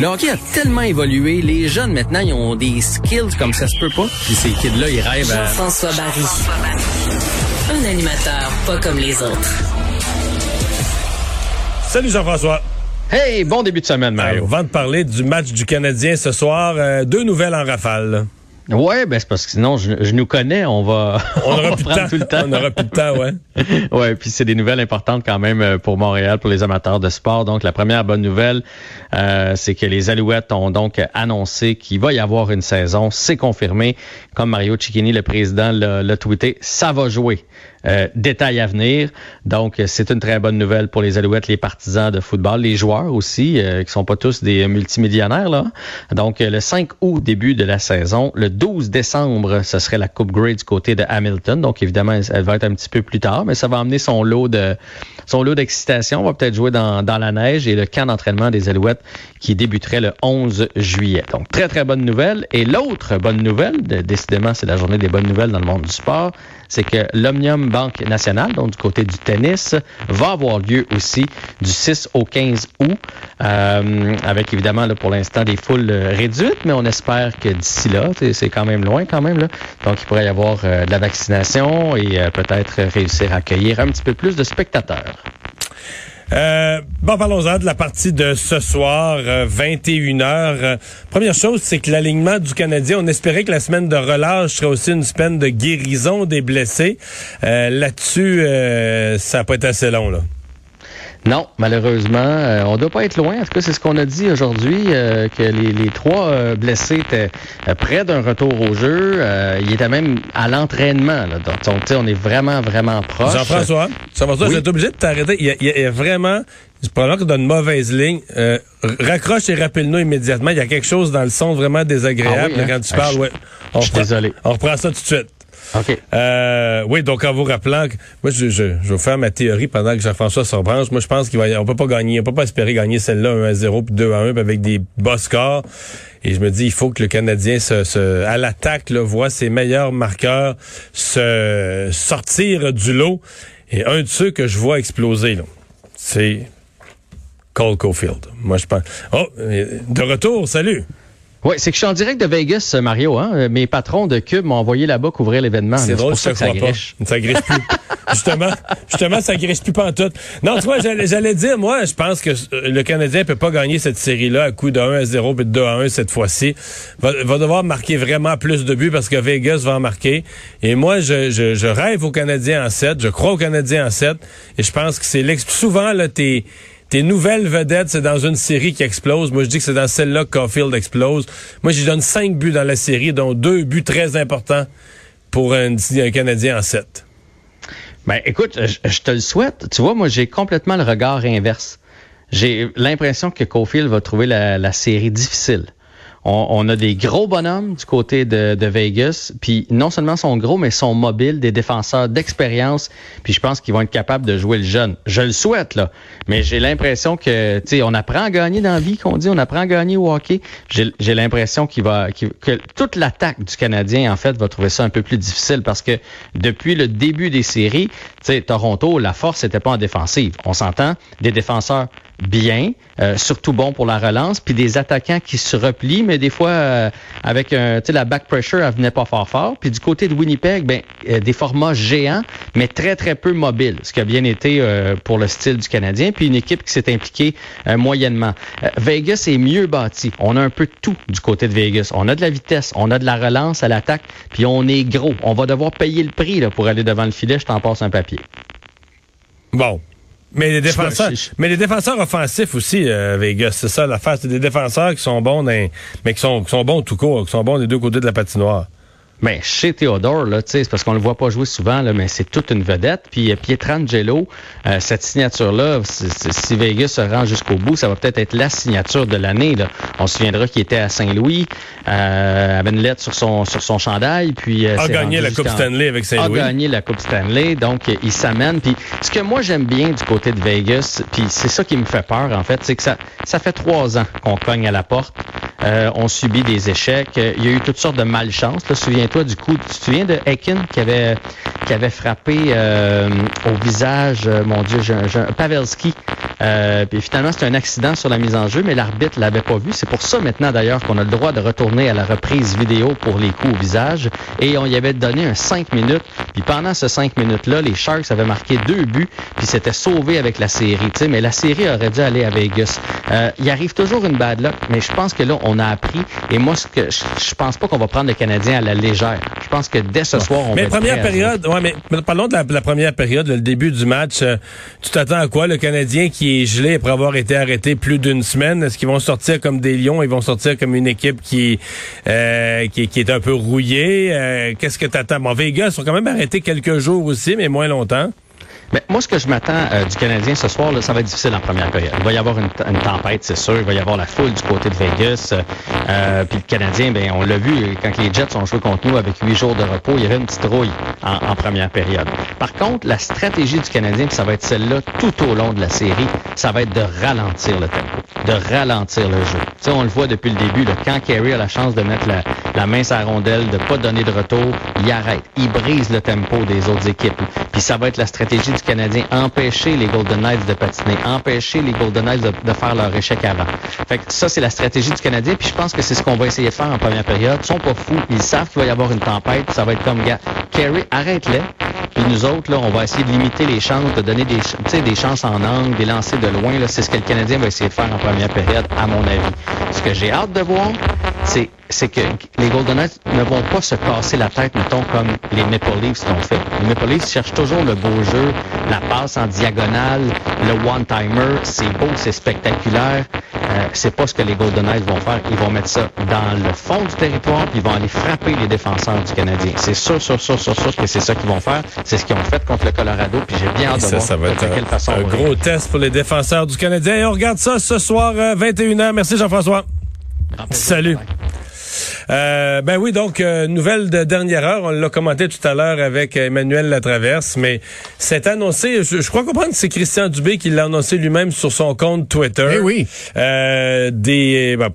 Le hockey a tellement évolué, les jeunes maintenant ils ont des skills comme ça se peut pas. Puis ces kids-là, ils rêvent à... Jean-François Barry. Un animateur pas comme les autres. Salut Jean-François. Hey, bon début de semaine, Alors, Mario. avant de parler du match du Canadien ce soir, euh, deux nouvelles en rafale. Ouais, ben c'est parce que sinon, je, je nous connais, on va, On va aura plus de prendre temps. tout le temps. On aura plus de temps, ouais. ouais, puis c'est des nouvelles importantes quand même euh, pour Montréal, pour les amateurs de sport. Donc, la première bonne nouvelle, euh, c'est que les Alouettes ont donc annoncé qu'il va y avoir une saison. C'est confirmé. Comme Mario Cicchini, le président, l'a l'a tweeté, ça va jouer. Euh, détail à venir. Donc, c'est une très bonne nouvelle pour les Alouettes, les partisans de football, les joueurs aussi, euh, qui sont pas tous des multimillionnaires. Là. Donc, euh, le 5 août, début de la saison. Le 12 décembre, ce serait la Coupe Grey du côté de Hamilton. Donc, évidemment, elle, va être un petit peu plus tard, mais ça va amener son lot de son lot d'excitation. On va peut-être jouer dans, dans la neige et le camp d'entraînement des Alouettes qui débuterait le 11 juillet. Donc, très, très bonne nouvelle. Et l'autre bonne nouvelle, décidément, c'est la journée des bonnes nouvelles dans le monde du sport, c'est que l'Omnium Banque Nationale, donc du côté du tennis, va avoir lieu aussi du 6 au 15 août, euh, avec évidemment pour l'instant des foules euh, réduites, mais on espère que d'ici là, c'est quand même loin quand même, là, donc il pourrait y avoir euh, de la vaccination et peut-être réussir à accueillir un petit peu plus de spectateurs. Euh, bon, parlons-en de la partie de ce soir, euh, 21h. Euh, première chose, c'est que l'alignement du Canadien, on espérait que la semaine de relâche serait aussi une semaine de guérison des blessés. Euh, Là-dessus, euh, ça n'a pas été assez long, là. Non, malheureusement, euh, on doit pas être loin. En tout cas, c'est ce qu'on a dit aujourd'hui, euh, que les, les trois euh, blessés étaient euh, près d'un retour au jeu. Euh, ils étaient même à l'entraînement. là. Donc, on, est vraiment, vraiment proche. Jean-François, Jean-François, Oui. vous êtes obligé de t'arrêter. Il y a, il y a- il vraiment, c'est probablement que dans une mauvaise ligne. Euh, raccroche et rappelle-nous immédiatement. Il y a quelque chose dans le son vraiment désagréable Ah oui, hein? quand tu Ah, parles. je- ouais. On je suis reprend- désolé. On reprend ça tout de suite. OK. Euh, oui, donc en vous rappelant que moi je, je, je vais faire ma théorie pendant que Jean-François se rebranche. Moi je pense y- on peut pas gagner, on peut pas espérer gagner celle-là 1 à 0 puis 2 à 1 puis avec des bas scores. Et je me dis il faut que le Canadien se, se- à l'attaque là, voit ses meilleurs marqueurs se sortir du lot. Et un de ceux que je vois exploser là, c'est Cole Caulfield. Moi je pense. Oh, de retour, salut. Oui, c'est que je suis en direct de Vegas, Mario. Hein? Mes patrons de Cube m'ont envoyé là-bas couvrir l'événement. C'est drôle, pour ça que ça griche. pas. Ça griche plus. justement, justement, ça griche plus pantoute. Non, tu vois, j'allais, dire, moi, je pense que euh, le Canadien peut pas gagner cette série-là à coup de 1 à 0 puis de 2 à 1 cette fois-ci. Va, va devoir marquer vraiment plus de buts parce que Vegas va en marquer. Et moi, je, je, je rêve au Canadien en 7. Je crois au Canadien en 7. Et je pense que c'est souvent, là, tes, tes nouvelles vedettes, c'est dans une série qui explose. Moi, je dis que c'est dans celle-là que Caulfield explose. Moi, j'y donne 5 buts dans la série, dont deux buts très importants pour un, Canadien en 7. Ben, écoute, je, je te le souhaite. Tu vois, moi, j'ai complètement le regard inverse. J'ai l'impression que Cofield va trouver la série difficile. On, a des gros bonhommes du côté de, Vegas, puis non seulement sont gros, mais sont mobiles, des défenseurs d'expérience, puis je pense qu'ils vont être capables de jouer le jeune. Je le souhaite, là, mais j'ai l'impression que, tu sais, on apprend à gagner dans la vie, qu'on dit, on apprend à gagner au hockey. J'ai l'impression qu'il va, que toute l'attaque du Canadien, en fait, va trouver ça un peu plus difficile parce que depuis le début des séries, tu sais, Toronto, la force n'était pas en défensive. On s'entend, des défenseurs bien, euh, surtout bons pour la relance, puis des attaquants qui se replient, mais des fois euh, avec un, la back pressure, elle venait pas fort fort. Puis du côté de Winnipeg, ben euh, des formats géants, mais très très peu mobiles, ce qui a bien été euh, pour le style du Canadien. Puis une équipe qui s'est impliquée euh, moyennement. Euh, Vegas est mieux bâti. On a un peu de tout du côté de Vegas. On a de la vitesse, on a de la relance à l'attaque, puis on est gros. On va devoir payer le prix là, pour aller devant le filet. Je t'en passe un papier. Bon. Mais les défenseurs, je- je- mais les défenseurs offensifs aussi, euh, Vegas, c'est ça l'affaire. C'est des défenseurs qui sont bons, dans- mais qui sont, qui sont bons tout court, qui sont bons des deux côtés de la patinoire. Ben, chez Théodore, là, c'est parce qu'on le voit pas jouer souvent, là, mais c'est toute une vedette. Puis euh, Pietrangelo, euh, cette signature-là, si Vegas se rend jusqu'au bout, ça va peut-être être la signature de l'année. On se souviendra qu'il était à Saint-Louis, euh, avait une lettre sur son sur son chandail, puis euh, a gagné la Coupe Stanley avec Saint-Louis. A gagné la Coupe Stanley, donc il s'amène. Puis ce que moi j'aime bien du côté de Vegas, puis c'est ça qui me fait peur en fait, c'est que ça ça fait trois ans qu'on cogne à la porte. Euh, on subit des échecs. Il y a eu toutes sortes de malchance. Souviens-toi du coup, tu te souviens de Ekin qui avait qui avait frappé euh, au visage, euh, mon Dieu, Pavelski. Euh, puis finalement, c'était un accident sur la mise en jeu, mais l'arbitre l'avait pas vu. C'est pour ça maintenant d'ailleurs qu'on a le droit de retourner à la reprise vidéo pour les coups au visage. Et on y avait donné un 5 minutes. Puis pendant ce 5 minutes-là, les Sharks avaient marqué deux buts, puis s'étaient sauvés avec la série. sais, mais la série aurait dû aller à Vegas. Euh, il arrive toujours une bad luck, mais je pense que là, on a appris. Et moi, ce que je pense pas qu'on va prendre le Canadien à la légère. Je pense que dès ce soir, on mais va. première période, ouais, mais parlons de la, première période, le début du match. Euh, tu t'attends à quoi le Canadien qui est gelé après avoir été arrêté plus d'une semaine? Est-ce qu'ils vont sortir comme des lions? Ils vont sortir comme une équipe qui euh, qui, est un peu rouillée? Euh, qu'est-ce que tu attends Bon, Vegas sont quand même arrêtés quelques jours aussi, mais moins longtemps. Mais moi, ce que je m'attends euh, du Canadien ce soir, ça va être difficile en première période. Il va y avoir une, tempête, c'est sûr. Il va y avoir la foule du côté de Vegas. Euh, puis le Canadien, ben, on l'a vu quand les Jets ont joué contre nous avec huit jours de repos, il y avait une petite rouille en, première période. Par contre, la stratégie du Canadien, ça va être celle-là tout au long de la série, ça va être de ralentir le tempo, de ralentir le jeu. sais, on le voit depuis le début. Quand Kerry a la chance de mettre la, la main la rondelle, de pas donner de retour, il arrête. Il brise le tempo des autres équipes. Puis ça va être la stratégie du Canadien, empêcher les Golden Knights de patiner, empêcher les Golden Knights de, faire leur échec avant. Ça, c'est la stratégie du Canadien, puis je pense que c'est ce qu'on va essayer de faire en première période. Ils sont pas fous, ils savent qu'il va y avoir une tempête, ça va être comme, gars, Kerry, arrête-les. Puis nous autres, on va essayer de limiter les chances, de donner des, des chances en angle, des lancers de loin. C'est ce que le Canadien va essayer de faire en première à mon avis. Ce que j'ai hâte de voir, c'est c'est que les Golden Knights ne vont pas se casser la tête, mettons, comme les Maple Leafs l'ont fait. Les Maple Leafs cherchent toujours le beau jeu, la passe en diagonale, le one-timer. C'est beau, c'est spectaculaire. Euh, c'est pas ce que les Golden Knights vont faire. Ils vont mettre ça dans le fond du territoire, puis ils vont aller frapper les défenseurs du Canadien. C'est sûr, sûr, sûr, sûr, sûr que c'est ça qu'ils vont faire. C'est ce qu'ils ont fait contre le Colorado, puis j'ai bien hâte de voir ça va être façon. Un gros test pour les défenseurs du Canadien. Et on regarde ça ce soir, 21h. Euh, Merci Jean-François. Salut. Euh, ben oui, donc, euh, nouvelle de dernière heure. On l'a commenté tout à l'heure avec Emmanuel Latraverse, mais c'est annoncé, je, crois comprendre que c'est Christian Dubé qui l'a annoncé lui-même sur son compte Twitter. Eh oui. Euh, des, ben,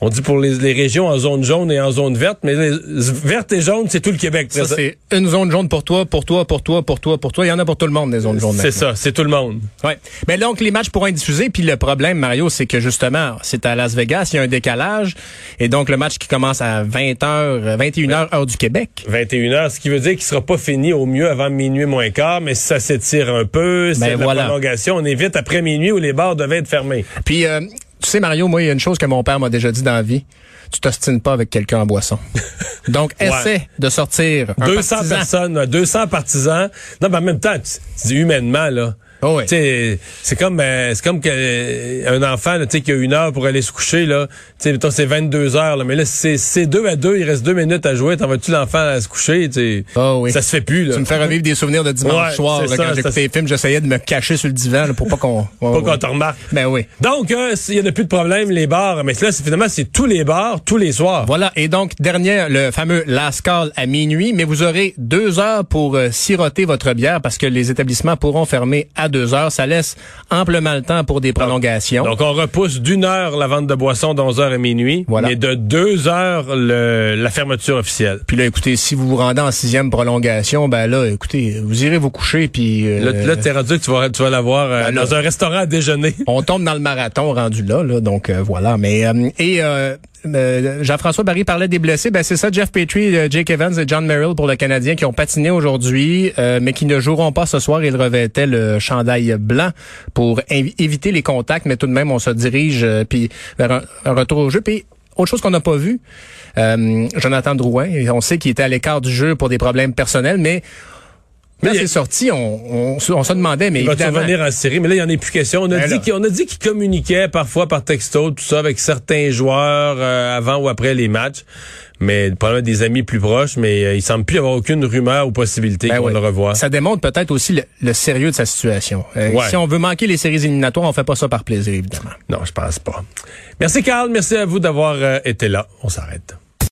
on dit pour les, régions en zone jaune et en zone verte, mais verte et jaune, c'est tout le Québec. Ça, c'est une zone jaune pour toi, pour toi, pour toi, pour toi, pour toi. Il y en a pour tout le monde, des zones jaunes. C'est ça, c'est tout le monde. Ouais. Mais donc, les matchs pourront être diffusés, puis le problème, Mario, c'est que justement, c'est à Las Vegas, il y a un décalage, et donc le match qui commence à 20h, 21h heure du Québec. 21h, ce qui veut dire qu'il sera pas fini au mieux avant minuit moins quart, mais si ça s'étire un peu, c'est ben la prolongation, on est vite après minuit où les bars devaient être fermés. Puis, euh, tu sais, Mario, moi, il y a une chose que mon père m'a déjà dit dans la vie. Tu t'ostines pas avec quelqu'un en boisson. Donc, essaie de sortir 200 personnes, 200 partisans. Non, mais en même temps, tu, dis humainement, là, Oh C'est comme euh, c'est comme que euh, un enfant là, qui a une heure pour aller se coucher là, c'est 22 heures là, mais là c'est deux à deux, il reste deux minutes à jouer, t'en vas-tu l'enfant à se coucher, oh oui. ça se fait plus là. Tu me fais revivre des souvenirs de dimanche soir là, quand j'écoutais les films, j'essayais de me cacher sur le divan pour pas qu'on pas qu'on te remarque. Ben oui. Donc euh, il y en a plus de problème les bars, mais là c'est finalement c'est tous les bars tous les soirs. Voilà et donc dernier le fameux last call à minuit, mais vous aurez deux heures pour siroter votre bière parce que les établissements pourront fermer à deux heures, ça laisse amplement le temps pour des prolongations. Donc, on repousse d'une heure la vente de boissons d'11 heures à minuit, voilà. et de deux heures le, la fermeture officielle. Puis là, écoutez, si vous vous rendez en sixième prolongation, ben là, écoutez, vous irez vous coucher, puis... Euh, là, là t'es rendu que tu vas, tu vas l'avoir euh, ben dans un restaurant à déjeuner. On tombe dans le marathon rendu là, là donc euh, voilà. Mais et euh, Jean-François Barry parlait des blessés. Ben c'est ça, Jeff Petrie, euh, Jake Evans et John Merrill pour le Canadien qui ont patiné aujourd'hui, euh, mais qui ne joueront pas ce soir. Ils revêtaient le chandail blanc pour éviter les contacts, mais tout de même, on se dirige puis vers un, retour au jeu. Puis autre chose qu'on n'a pas vu, Jonathan Drouin, on sait qu'il était à l'écart du jeu pour des problèmes personnels, mais Quand Mais c'est sorti, on, on, se- on se demandait, mais Il va revenir en série, mais là, il n'y en a plus question. On a Ben dit qu'il on a dit qu'il communiquait parfois par texto, tout ça, avec certains joueurs euh, avant ou après les matchs. Mais probablement des amis plus proches, mais euh, il semble plus y avoir aucune rumeur ou possibilité Ben qu'on oui. le revoie. Ça démontre peut-être aussi le, le sérieux de sa situation. Euh, Ouais. Si on veut manquer les séries éliminatoires, on fait pas ça par plaisir, évidemment. Non, je pense pas. Merci Carl, merci à vous d'avoir euh, été là. On s'arrête.